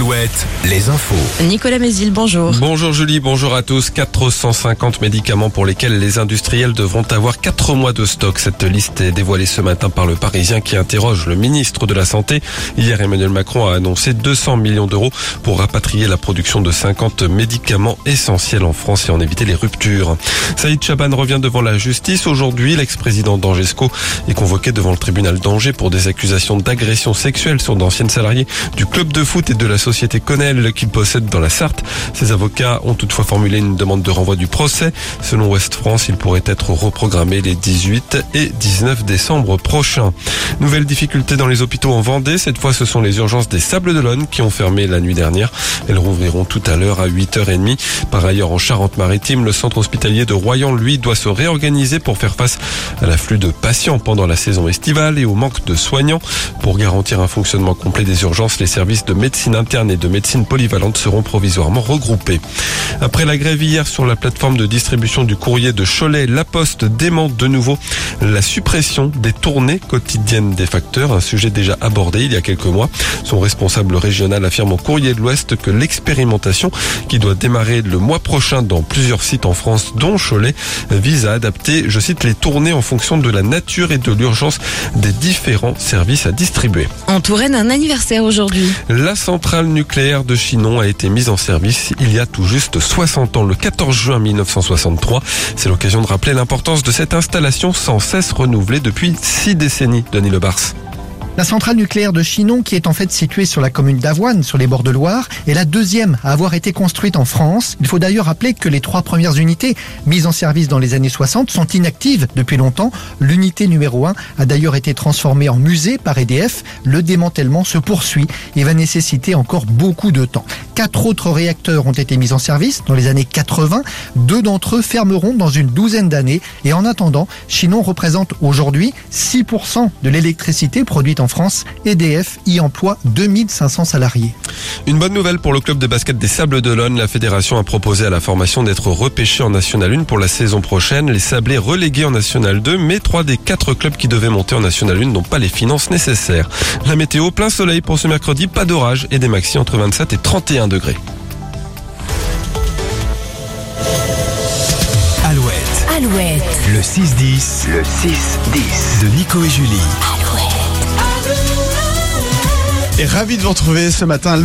Alouette, les infos. Nicolas Mézil, bonjour. Bonjour Julie, bonjour à tous. 450 médicaments pour lesquels les industriels devront avoir 4 mois de stock. Cette liste est dévoilée ce matin par le Parisien qui interroge le ministre de la Santé. Hier, Emmanuel Macron a annoncé 200 millions d'euros pour rapatrier la production de 50 médicaments essentiels en France et en éviter les ruptures. Saïd Chaban revient devant la justice. Aujourd'hui, l'ex-président d'Angesco est convoqué devant le tribunal d'Angers pour des accusations d'agression sexuelle sur d'anciennes salariés du club de foot et de la société Connell qu'il possède dans la Sarthe. Ses avocats ont toutefois formulé une demande de renvoi du procès. Selon Ouest France, il pourrait être reprogrammé les 18 et 19 décembre prochains. Nouvelle difficulté dans les hôpitaux en Vendée. Cette fois, ce sont les urgences des Sables d'Olonne qui ont fermé la nuit dernière. Elles rouvriront tout à l'heure à 8h30. Par ailleurs, en Charente-Maritime, le centre hospitalier de Royan, lui, doit se réorganiser pour faire face à l'afflux de patients pendant la saison estivale et au manque de soignants. Pour garantir un fonctionnement complet des urgences, les services de médecine interne et de médecine polyvalente seront provisoirement regroupés. Après la grève hier sur la plateforme de distribution du courrier de Cholet, La Poste dément de nouveau la suppression des tournées quotidiennes des facteurs, un sujet déjà abordé il y a quelques mois. Son responsable régional affirme au courrier de l'Ouest que l'expérimentation, qui doit démarrer le mois prochain dans plusieurs sites en France, dont Cholet, vise à adapter, je cite, les tournées en fonction de la nature et de l'urgence des différents services à distribuer. En Touraine, un anniversaire aujourd'hui. La centrale nucléaire de Chinon a été mise en service il y a tout juste 60 ans, le 14 juin 1963. C'est l'occasion de rappeler l'importance de cette installation sans cesse renouvelée depuis six décennies, Denis Lebars. La centrale nucléaire de Chinon, qui est en fait située sur la commune d'Avoine, sur les bords de Loire, est la deuxième à avoir été construite en France. Il faut d'ailleurs rappeler que les trois premières unités mises en service dans les années 60 sont inactives depuis longtemps. L'unité numéro 1 a d'ailleurs été transformée en musée par EDF. Le démantèlement se poursuit et va nécessiter encore beaucoup de temps. Quatre autres réacteurs ont été mis en service dans les années 80. Deux d'entre eux fermeront dans une douzaine d'années. Et en attendant, Chinon représente aujourd'hui 6% de l'électricité produite en France. EDF y emploie 2500 salariés. Une bonne nouvelle pour le club de basket des Sables d'Olonne. La fédération a proposé à la formation d'être repêché en National 1 pour la saison prochaine. Les Sablés relégués en National 2, mais trois des quatre clubs qui devaient monter en National 1 n'ont pas les finances nécessaires. La météo, plein soleil pour ce mercredi, pas d'orage et des maxi entre 27 et 31 degrés. Alouette, Alouette. le 6-10. Le 6-10. De Nico et Julie. Et ravi de vous retrouver ce matin.